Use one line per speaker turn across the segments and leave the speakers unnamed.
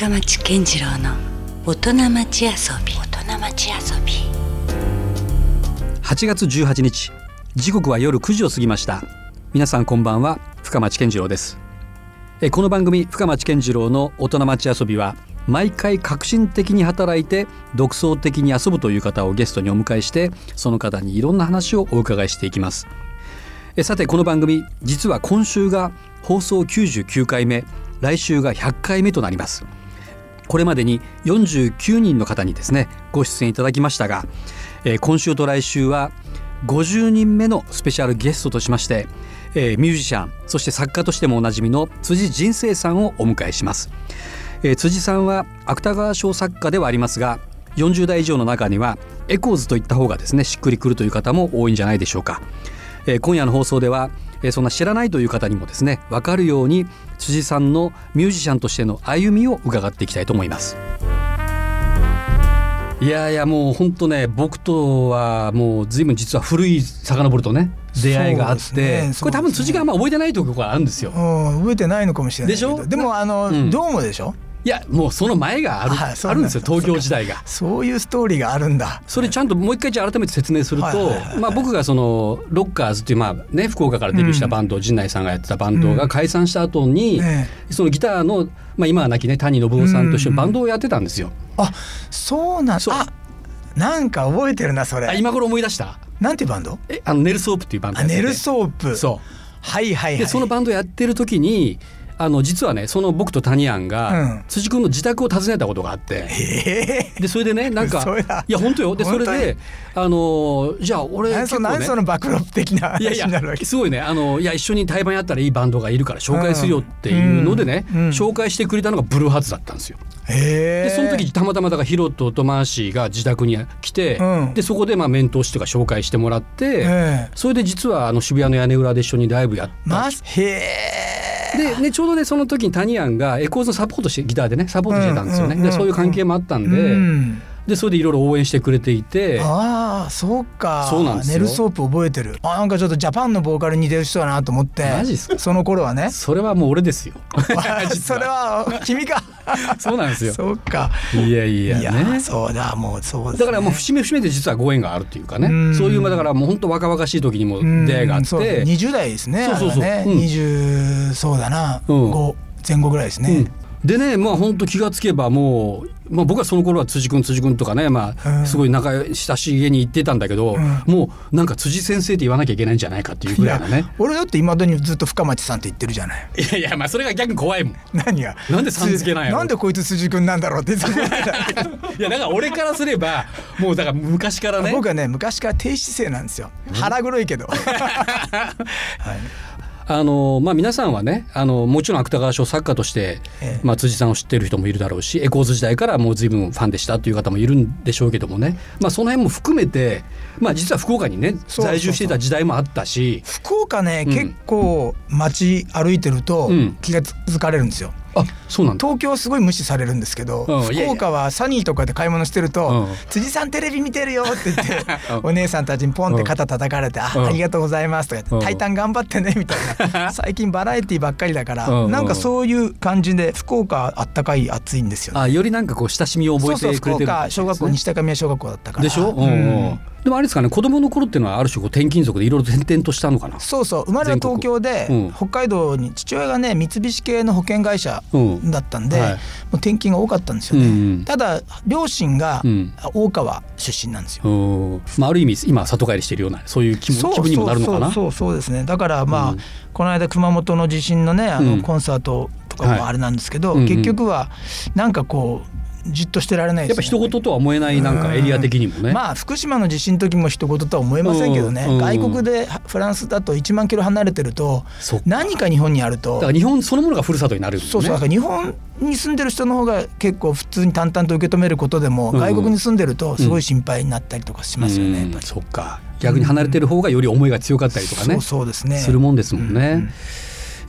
深町健次郎の大人町遊び。大人町遊び。
8月18日時刻は夜9時を過ぎました。皆さんこんばんは深町健次郎です。えこの番組深町健次郎の大人町遊びは毎回革新的に働いて独創的に遊ぶという方をゲストにお迎えしてその方にいろんな話をお伺いしていきます。えさてこの番組実は今週が放送99回目来週が100回目となります。これまでに49人の方にですねご出演いただきましたが、えー今週と来週は50人目のスペシャルゲストとしまして、えーミュージシャンそして作家としてもおなじみの辻仁成さんをお迎えします、えー辻さんは芥川賞作家ではありますが40代以上の中にはエコーズといった方がですねしっくりくるという方も多いんじゃないでしょうか、えー今夜の放送では、えーそんな知らないという方にもですね分かるように辻さんのミュージシャンとしての歩みを伺っていきたいと思います。いやいやもう本当ね僕とはもう随分実は古い遡るとね出会いがあって、
ね
これ多分辻があんま覚えてないところがあるんですよ。
うん、覚えてないのかもしれない
でしょ？
でもあの、
うん。
ドームでしょ？
いやもうその前がある,、あるんですよ東京時代が。
そういうストーリーがあるんだ。
それちゃんともう一回じゃあ改めて説明すると、まあ、僕がそのロッカーズっていうまあ、ね、福岡からデビューしたバンド、陣内さんがやってたバンドが解散した後に、
え
そのギターの、まあ、今は亡きね谷信夫さんと一緒にバンドをやってたんですよ。
あそうなん
そう。
あなんか覚えてるなそ
あ
れ
今頃思い出した？
なんていうバンド？
えあのネルソープっていうバンド
ネルソープ。
そう。
はいはいはい。
でそのバンドやってる時にあの実はねその僕と谷庵が、
うん。
辻君の自宅を訪ねたことがあって。
ええ。
でそれでねなんかいや本当よ。でそれであのじゃあ俺
何
結構ね
その暴露的ない
やい
話になるわけ？
やすごいね。あのいや一緒に対バンやったらいいバンドがいるから紹介するよっていうのでね、
うん。うん。
紹介してくれたのがブルーハーツだったんですよ。でその時たまたまだからヒロトとマーシーが自宅に来て、
うん。
でそこでまあ面通しとか紹介してもらって、
ええ。
それで実はあの渋谷の屋根裏で一緒にライブやった。
まへえ
で、ね、ちょうどねその時に谷庵がエコーズのサポートしてギターでねサポートしてたんですよね、でそういう関係もあったんで、
うん。
でそれでいろいろ応援してくれていて。
ああそうか。
そうなんですよ。
ネルソープ覚えてる。あなんかちょっとジャパンのボーカルに似てる人だなと思って。
マジっすか？
その頃はね。
それはもう俺ですよ。
それは君か
そうなんですよ。
そうか。
いやいや
いや
ね
そうだもうそうね、
だからもう節目節目で実はご縁があるっていうかね。
うん。
そういうまあだからもう本当若々しい時にも出会いがあって。
20代ですね
そうそうそう。
ね、
うん。
20そうだな、
うん。
5前後ぐらいですね、
うん。でねまあ本当気がつけばもう、まあ、僕はその頃は辻君辻君とかね、まあ、
うん。
すごい仲親しげに言ってたんだけど、
うん。
もうなんか辻先生って言わなきゃいけないんじゃないかっていうぐらいのね。
俺だっていまだにずっと深町さんって言ってるじゃない。
いやいやまあそれが逆に怖いもん。
何が
なんでさん付けなんやろ
なんでこいつ辻君なんだろうって い
やだから俺からすればもうだから昔からね。
僕はね昔から低姿勢なんですよ。腹黒いけど、はい
あのまあ皆さんはねあのもちろん芥川賞作家として、
ええ。
まあ、辻さんを知ってる人もいるだろうしエコーズ時代からもう随分ファンでしたという方もいるんでしょうけどもね、まあ、その辺も含めて、まあ、実は福岡にね在住していた時代もあったし。
福岡ね、
うん。
結構街歩いてると
うん。
気が付かれるんですよ
あそうなんだ。
東京はすごい無視されるんですけど、
うん
福岡はサニーとかで買い物してると
うん「
辻さんテレビ見てるよ」って言って
うん。
お姉さんたちにポンって肩叩かれて「あ
うん。
ありがとうございます」とか言
うん。
って「タイタン頑張ってね」みたいな。最近バラエティばっかりだから
うん。
なんかそういう感じで福岡あったかい暑いんですよね。
あよりなんかこう親しみを覚
そうそう福
えてくれてる。
岡小学校西高宮小学校だったから。
でしょ、うん。うんでもあれですかね子供の頃っていうのはある種こう転勤族でいろいろ転々としたのかな？
そうそう。生まれは東京で、
うん。
北海道に父親がね三菱系の保険会社
うん。
だったんで、
はい。
もう転勤が多かったんですよね、
うんうん。
ただ両親が
うん。
大川出身なんですよ、
うんまあ、ある意味今里帰りしてるようなそういう気分にもなるのかな？
そうそうですね。だからまあ、
うん
この間熊本の地震のねあの
うん。
コンサートとか
はい。
もあれなんですけど、
うんうん。
結局はなんかこうじっとしてられない
やっぱ
ですね
人事とは思えないなんかエリア的にもね。
まあ福島の地震の時も人事とは思えませんけどね、
うん。うん
外国でフランスだと1万キロ離れてると何か日本にあると。
だから日本そのものがふるさとになるんですね。
そうそう。だから日本に住んでる人の方が結構普通に淡々と受け止めることでも、
うん。
外国に住んでるとすごい心配になったりとかしますよね、やっぱり。
そっか。逆に離れてる方がより思いが強かったりとかね、
そうそうですね。
するもんですもんね。
うん。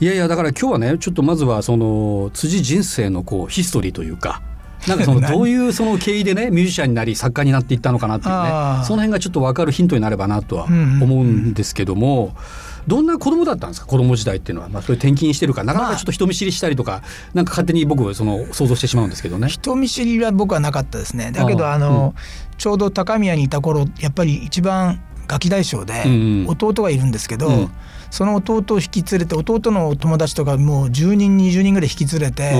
いやいやだから今日はねちょっとまずはその辻人生のこうヒストリーというか。なんかその
何
どういうその経緯でね ミュージシャンになり作家になっていったのかなっていうねその辺がちょっと分かるヒントになればなとは
うんうんうん
思うんですけども、どんな子供だったんですか？子供時代っていうのは、まあ、それ転勤してるからなかなかちょっと人見知りしたりとか、なんか勝手に僕その想像してしまうんですけどね。
人見知りは僕はなかったですね。だけど
ああ
あの、ちょうど高宮にいた頃やっぱり一番ガキ大将で
うんうん
弟がいるんですけど、
うん。
その弟を引き連れて弟の友達とかもう10人20人ぐらい引き連れて、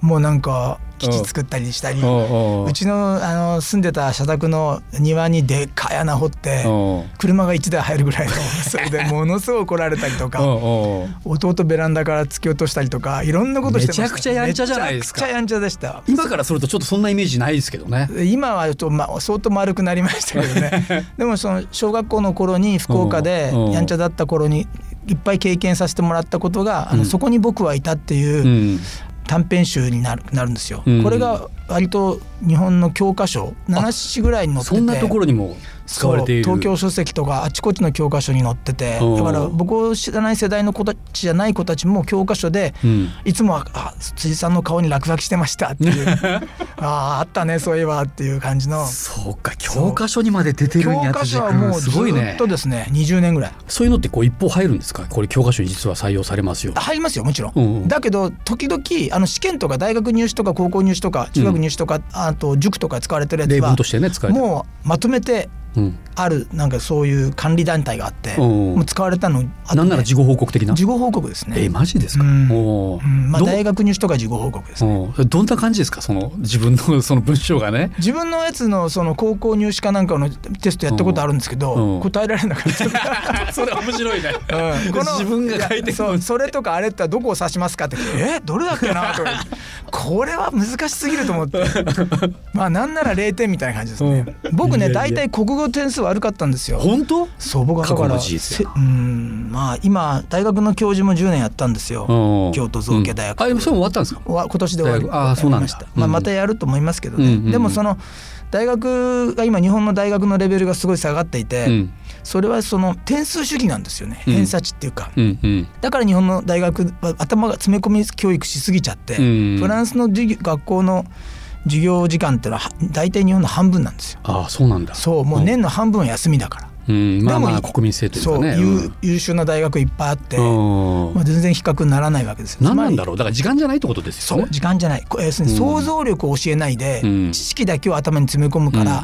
もうなんか基地作ったりしたり、
おう
ちのあの住んでた社宅の庭にでっかい穴掘って車が1台入るぐらいの それでものすごい怒られたりと
お
か弟ベランダから突き落としたりとかいろんなことしてました。
めちゃくちゃやんちゃじゃないですか。
めちゃくちゃやんちゃでした。
今からするとちょっとそんなイメージないですけどね。
今はちょっと、まあ、相当丸くなりましたけどね。でもその小学校の頃に福岡でやんちゃだった頃にいっぱい経験させてもらったことが、あ
うん。
のそこに僕はいたっていう、
うん
短編集になるなるんですよ、
うん。
これが割と日本の教科書7紙ぐらいに載ってて。
そんなところにも使われている。
東京書籍とかあちこちの教科書に載ってて
うん。
だから僕を知らない世代の子たちじゃない子たちも教科書で、
うん。
いつもはあ辻さんの顔に落書きしてましたっていう。あああったねそういえばっていう感じの。
そうか教科書にまで出てるん
教科書はもうずっとですね20年ぐらい。
そういうのってこう一方入るんですか？これ教科書に実は採用されますよ。
入りますよもちろん、
うんうん。
だけど時々あの試験とか大学入試とか高校入試とか中学入試とか、あと塾とか使われてるやつはもうまとめて
うん
あるなんかそういう管理団体があって、
うん。
もう使われたのあ
なんなら事後報告的な？
事後報告ですね。
えマジですか、
まあ、
ど
大学入試とか事後報告ですね。
どんな感じですか？その自分の その文章がね。
自分のやつのその高校入試かなんかのテストやったことあるんですけど、
うん。
答えられなかった。
それ面白いね。
うん。この
自分が書いて
そうそれとかあれってどこを指しますかって。えどれだっけな？とか。これは難しすぎると思って。まあなんなら0点みたいな感じですね、
うん。
僕ね大体国語点数悪かったんですよ。
本当？
そう僕はだからうんまあ今大学の教授も10年やったんですよ。
うん。
京都造形大学。
うん。あそれも終わったんですか？
わ今年で終わり。ました、まあ、
うん。
またやると思いますけどね、
うんうんうん。
でもその大学が今日本の大学のレベルがすごい下がっていて、
うん。
それはその点数主義なんですよね。
うん。
偏差値っていうか、
うんうん。
だから日本の大学は頭が詰め込み教育しすぎちゃって、
うん
フランスの学校の授業時間っていうのはは大体日本の半分なんですよ。
ああそうなんだ。
そうもう年の半分は休みだから、
うんまあまあ国民性というかね。
優優秀な大学いっぱいあって、
うん。
まあ、全然比較にならないわけですよ。
何なんだろう。だから時間じゃないってことですよね。
そう時間じゃない。こ要するに想像力を教えないで、
うん。
知識だけを頭に詰め込むから、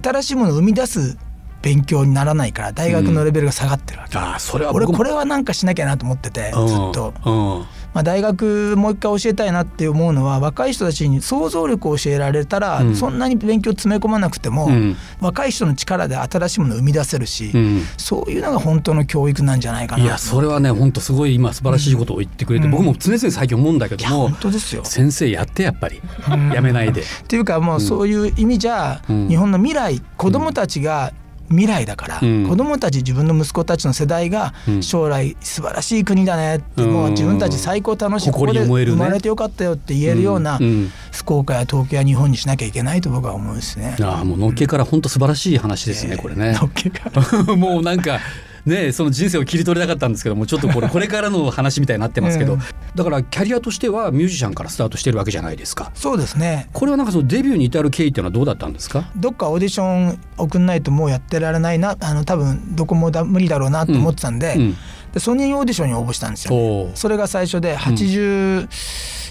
新しいものを生み出す勉強にならないから大学のレベルが下がってるわけ、
ああそれは
俺これはなんかしなきゃなと思っててずっ
うん
と、
うん
まあ、大学もう一回教えたいなって思うのは若い人たちに想像力を教えられたら、
うん。
そんなに勉強詰め込まなくても、
うん。
若い人の力で新しいものを生み出せるし、
うん。
そういうのが本当の教育なんじゃないかな。い
やそれはね本当すごい今素晴らしいことを言ってくれて、
うん。
僕も常々最近思うんだけども
本当ですよ。
先生やってやっぱり
うん。
やめないで。
っていうかもうそういう意味じゃ、
うん。
日本の未来子供たちが未来だから、
うん。
子供たち自分の息子たちの世代が
うん。
将来素晴らしい国だね。って、もう自分たち最高楽しいここで生まれてよかったよって言えるような
うん。うん。
福岡や東京や日本にしなきゃいけないと僕は思うんですね。
ああもうのっけから本当素晴らしい話ですね、これね。
の。っけから。
もうなんかねその人生を切り取りたかったんですけどもちょっとこれ これからの話みたいになってますけど、
うん。
だからキャリアとしてはミュージシャンからスタートしてるわけじゃないですか。
そうですね。
これはなんかそのデビューに至る経緯っていうのはどうだったんですか？
どっかオーディション送んないともうやってられないなあの多分どこもだ無理だろうなと思ってたんで,、
うん。
でソニーオーディションに応募したんですよ、
おー
それが最初で80、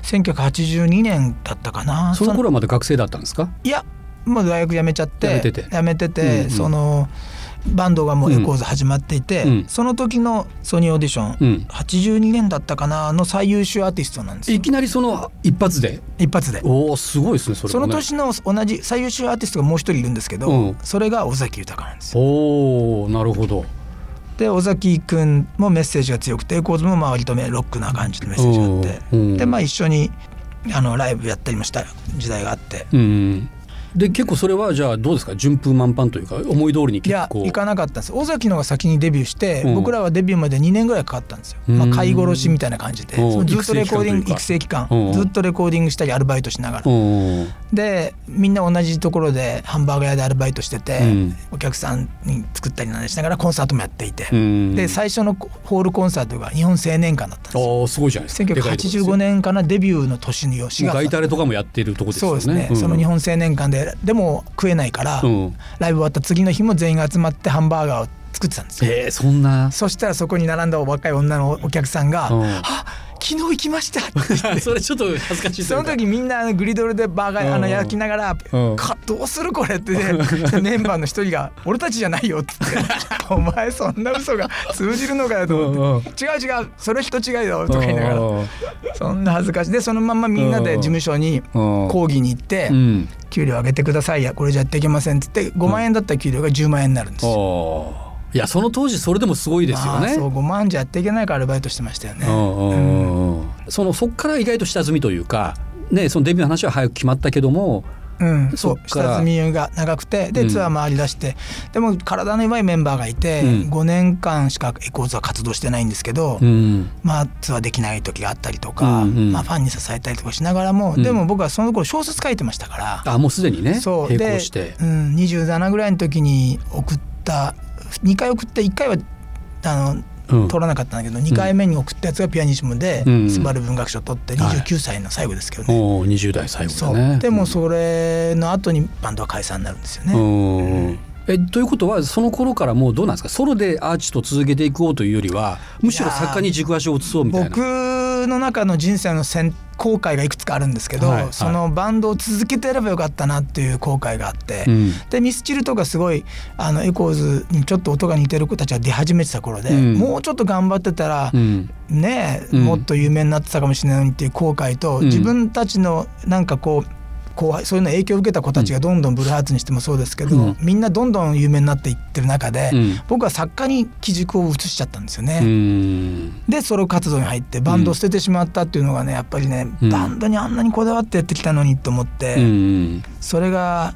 1982年だったかな。
その頃はまだ学生だったんですか？
いやもう大学辞めちゃって
辞めてて。
辞めてて
うんうん。
そのバンドがもうエコーズ始まっていて、
うん
その時のソニーオーディション、
うん
82年だったかなの最優秀アーティストなんですよ
いきなりその一発で？
一発で。
おおすごいですねそれね。
の年の同じ最優秀アーティストがもう一人いるんですけど、
うん
それが尾崎豊なんですよ。
おおなるほど。
で尾崎君もメッセージが強くてエコーズもまあ割とねロックな感じのメッセージがあって、
うん
でまあ一緒にあのライブやったりもした時代があって。
うん。で結構それはじゃあどうですか？順風満帆というか思い通りに
いや
結構。
行かなかったんです。尾崎のが先にデビューして、
うん。
僕らはデビューまで2年ぐらいかかったんですよ、まあ、
うん
飼い殺しみたいな感じで、ずっとレコーディング育
育成
成期間。
うん。
ずっとレコーディングしたりアルバイトしながら、
うん。
でみんな同じところでハンバーガー屋でアルバイトしてて、
うん。
お客さんに作ったりなんしながらコンサートもやっていて、
うん。
で最初のホールコンサートが日本青年館だったんですよ。
ああすごいじゃないですか。でかいとこで。すよ
1985年かなデビューの年の4月
ガイタレとかもやってるとこですよね。
そうですね、
ん。
その日本青年館ででも食えないから、
うん。
ライブ終わった次の日も全員が集まってハンバーガーを作ってたんですよ。
えー、そんな。
そしたらそこに並んだ若い女のお客さんが「
うん。
あ昨日行きました」
それちょっと恥ずかしい
その時みんなあのグリドルでバーガーあ
うん。
の焼きながら
うん「
かどうするこれ」ってね。メンバーの一人が「俺たちじゃないよ」って。言って「お前そんな嘘が通じるのかよ」と思って「違う違うそれ人違いよ」とか言いながら。
うん
そんな恥ずかしい。でそのまんまみんなで事務所に
うん。
抗議に行って
うん「
給料上げてくださいやこれじゃやっていけません」って言って5万円だった給料が10万円になるんですよ。
いやその当時それでもすごいですよね。
まあそう5万じゃやっていけないからアルバイトしてましたよね。
うんうんうんうん。そのそっから意外と下積みというか、ね、そのデビューの話は早く決まったけども、
うん、そ
そう
下積みが長くてで
うん。
ツアー回り出して、でも体の弱いメンバーがいて、
うん。
5年間しかエコーズは活動してないんですけど、
うん。
まあツアーできない時があったりとか、
うんうん。
まあ、ファンに支えたりとかしながらも、
うん。
でも僕はその頃小説書いてましたから、
あもうすでにね
そう。
並行
で
して。
うん、27ぐらいの時に送った2回送って1回はあの
うん
取らなかったんだけど2回目に送ったやつがピアニッシモで
うん
スバル文学賞取って
はい
29歳の最後ですけどね。
おー20代最後ね。
でもそれの後にバンドは解散になるんですよね。
うんえということはその頃からもうどうなんですか？ソロでアーティストを続けていこうというよりはむしろ作家に軸足を移そうみたいな。
僕の中の人生の選後悔がいくつかあるんですけど、
はいはい。
そのバンドを続けてやればよかったなっていう後悔があって、
うん。
でミスチルとかすごいあのエコーズにちょっと音が似てる子たちが出始めてた頃で、
うん。
もうちょっと頑張ってたら、
うん。
ねもっと有名になってたかもしれないのにっていう後悔と、
うん。
自分たちのなんかこう後輩そういうの影響を受けた子たちがどんどんブルーハーツにしてもそうですけど、
うん。
みんなどんどん有名になっていってる中で、
うん。
僕は作家に基軸を移しちゃったんですよね。
うん。
でソロ活動に入ってバンドを捨ててしまったっていうのがねやっぱりね、
うん。
バンドにあんなにこだわってやってきたのにと思って、
うん。
それが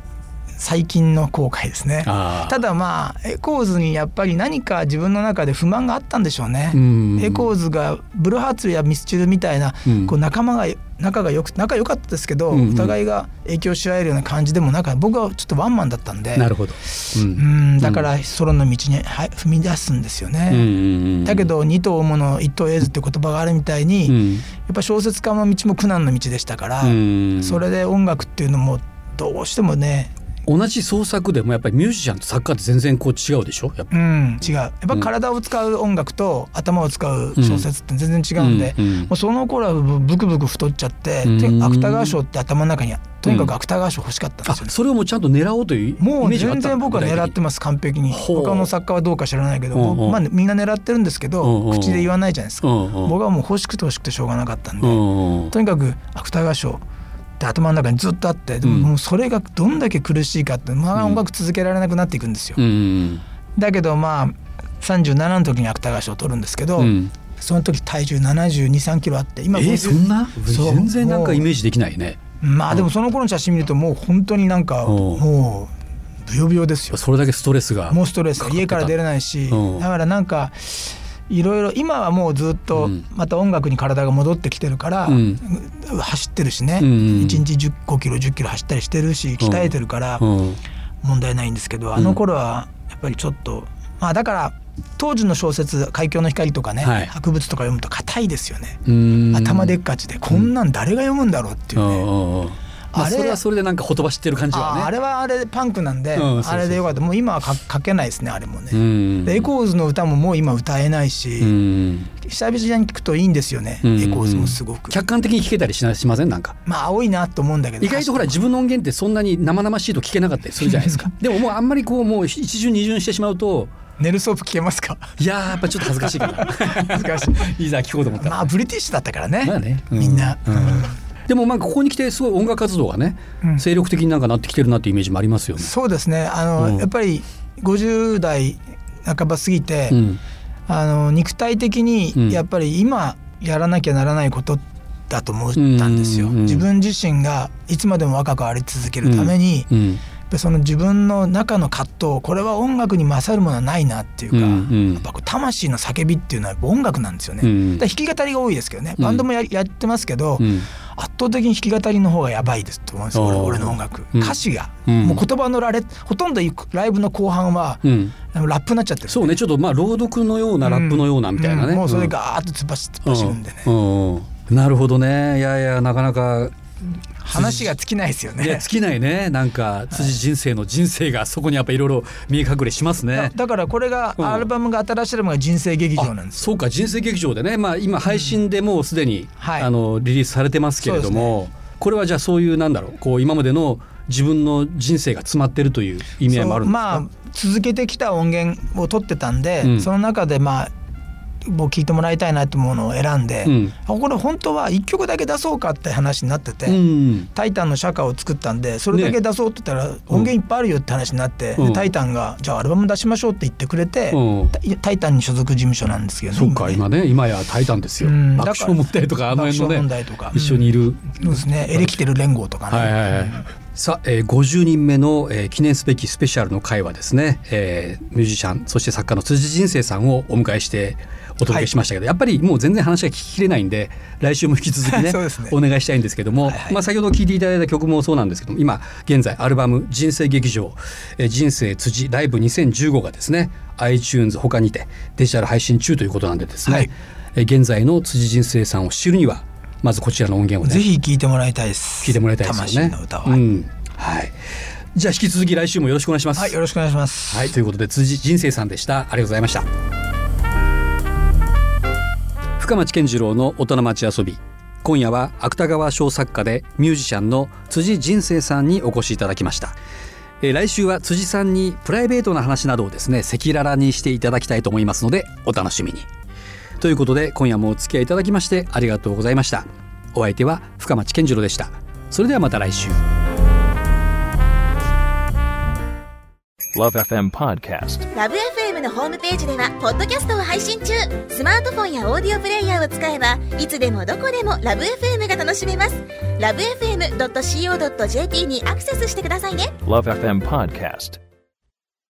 最近の後悔ですね。ただまあエコーズにやっぱり何か自分の中で不満があったんでしょうね。
うん。
エコーズがブルーハーツやミスチルみたいな、
うん。
こう仲間が仲がよく仲良かったですけど、
うんうん。
お互いが影響し合えるような感じでもなんか僕はちょっとワンマンだったんで。
なるほど。う
うん。だからソロの道にはい踏み出すんですよね。
うんうんうん
だけど二兎追うもの一兎得ずって言葉があるみたいに、
うん。
やっぱ小説家の道も苦難の道でしたから、
うん。
それで音楽っていうのもどうしてもね
同じ創作でもやっぱりミュージシャンと作家って全然こう違うでしょ？やっぱ。
うん違う。やっぱ体を使う音楽と頭を使う小説って全然違うんで、
うんうん。
もうその頃はブクブク太っちゃって、芥川賞って頭の中にとにかく芥川賞欲しかったんですよね。
あそれをもうちゃんと狙おうというイ
もう
メージがあった
全然僕は狙ってます完璧に。他の作家はどうか知らないけど、
うんうん。
まあ、みんな狙ってるんですけど、口で言わないじゃないですか、僕はもう欲しくて欲しくてしょうがなかったんで、
うん。
とにかく芥川賞って頭の中にずっとあってでも
うん。
もうそれがどんだけ苦しいかってまあ音楽続けられなくなっていくんですよ。
うん
だけどまあ37の時に芥川賞を取るんですけど、
うん。
その時体重7 2 3キロあって今
えー、そんな？全然なんかイメージできないね。
まあでもその頃の写真見るともう本当になんか
う。ん
もうブヨブヨですよ。
それだけストレスが
もうストレス家から出れないし
うん。
だからなんかいろいろ今はもうずっと
うん。
また音楽に体が戻ってきてるから、
うん。
走ってるしね、
うんうん。
1日1 5キロ1 0キロ走ったりしてるし鍛えてるから
うん。
問題ないんですけど、あの頃はやっぱりちょっとまあだから当時の小説「海峡の光」とかね、
はい。
白仏とか読むと硬いですよね。
うん。
頭でっかちでこんなん誰が読むんだろうっていうね、
あ
あれ
はそれでなんかほとばしってる感じはね。
ああれはあれでパンクなんで、あれでよかった。もう今はか書けないですねあれもね、エコーズの歌ももう今歌えないし、
うん。
久々に聞くといいんですよね、
うん
エコーズもすごく、
客観的に聞けたりしなしません？なんか。
まあ青いなと思うんだけど。
意外とほら自分の音源ってそんなに生々しいと聞けなかったりするじゃないですか。でももうあんまりこうもう一巡二巡してしまうと
ネルソープ聞けますか？
いやーやっぱちょっと恥ずかしい。かな
難しい。
いざ聞こうと思ったら。
まあブリティッシュだったからね,、
まあね。う
みんな、
うんでもまあここに来てすごい音楽活動がね、
うん。
精力的になんかなってきてるなっていうイメージもありますよね。
そうですね。あの、
うん。
やっぱり50代半ば過ぎて、
うん。
あの肉体的
うん。
にやっぱり今やらなきゃならないことだと思ったんですよ。自分自身がいつまでも若くあり続けるために、ぱりその自分の中の葛藤これは音楽に勝るものはないなっていうか、
うんうん。
やっぱ魂の叫びっていうのは音楽なんですよね。
うん。
弾き語りが多いですけどね。
うん。
バンドもややってますけど、
うん。
圧倒的に弾き語りの方がやばいですと思うんですよ俺俺の音楽、
うん。
歌詞が、
うん。
もう言葉の羅列ほとんどライブの後半は、ラップになっちゃってる。
そうねちょっとまあ朗読のようなラップのようなみたいなね。
うん。もうそれ
が
ガーッと突っ走るんでね、
なるほどね。いやいやなかなか
話が尽きないですよね。
尽きないね。なんか辻人生の人生がそこにやっぱいろいろ見え隠れしますね。
だからこれが
うん。
アルバムが新しいアルバムが人生劇場なん
あ
ですよ。
そうか人生劇場でね、まあ、今配信でもうすでに、
はい。
あのリリースされてますけれども、これはじゃあそういうなんだろうこう今までの自分の人生が詰まってるという意味合いもあるんですか？
まあ続けてきた音源を取ってたんで、
うん。
その中でまあもう聞いてもらいたいなと思うのを選んで、
うん。
あこれ本当は1曲だけ出そうかって話になってて。
うん。
タイタンの社歌を作ったんでそれだけ出そうって言ったら音源いっぱいあるよって話になって、
うん。
でタイタンがじゃあアルバム出しましょうって言ってくれて、
うん。
タイタンに所属事務所なんですけどね
そうか
ね。
今ね今やタイタンですよ。
うん。
爆笑問題とかあの辺のね
題とか。
一緒にいる、
そうですね。エレキテル連合とかね、
はいはいはいさあ、えー、50人目の、えー記念すべきスペシャルの回はですね、えーミュージシャンそして作家の辻人生さんをお迎えしてお届けしましたけど、やっぱりもう全然話が聞ききれないんで来週も引き続きね
ね。
お願いしたいんですけども、
はいはい。
まあ、先ほど聴いていただいた曲もそうなんですけども今現在アルバム「人生劇場、えー人生辻ライブ2015」がですね iTunes 他にてデジタル配信中ということなんでですね、
はい。
えー現在の辻人生さんを知るにはまずこちらの音源をね
ぜひ聴いてもらいたいです
聞いてもらいたいですよね。
魂の歌は、
うん、はい。じゃあ引き続き来週もよろしくお願いします。
はいよろしくお願いします、
はい、ということで辻人生さんでした。ありがとうございました。深町健次郎の大人町遊び。今夜は芥川賞作家でミュージシャンの辻人生さんにお越しいただきました。えー来週は辻さんにプライベートな話などをですね赤裸々にしていただきたいと思いますのでお楽しみに。ということで今夜もお付き合いいただきましてありがとうございました。お相手は深町健次郎でした。それではまた来週。
Love FM Podcast.
ラブ f m のホームページではポッドキャストを配信中スマートフォンやオーディオプレイヤーを使えばいつでもどこでもラブ f m が楽しめますラブ FM.co.jp にアクセスしてくださいね
Love FM Podcast.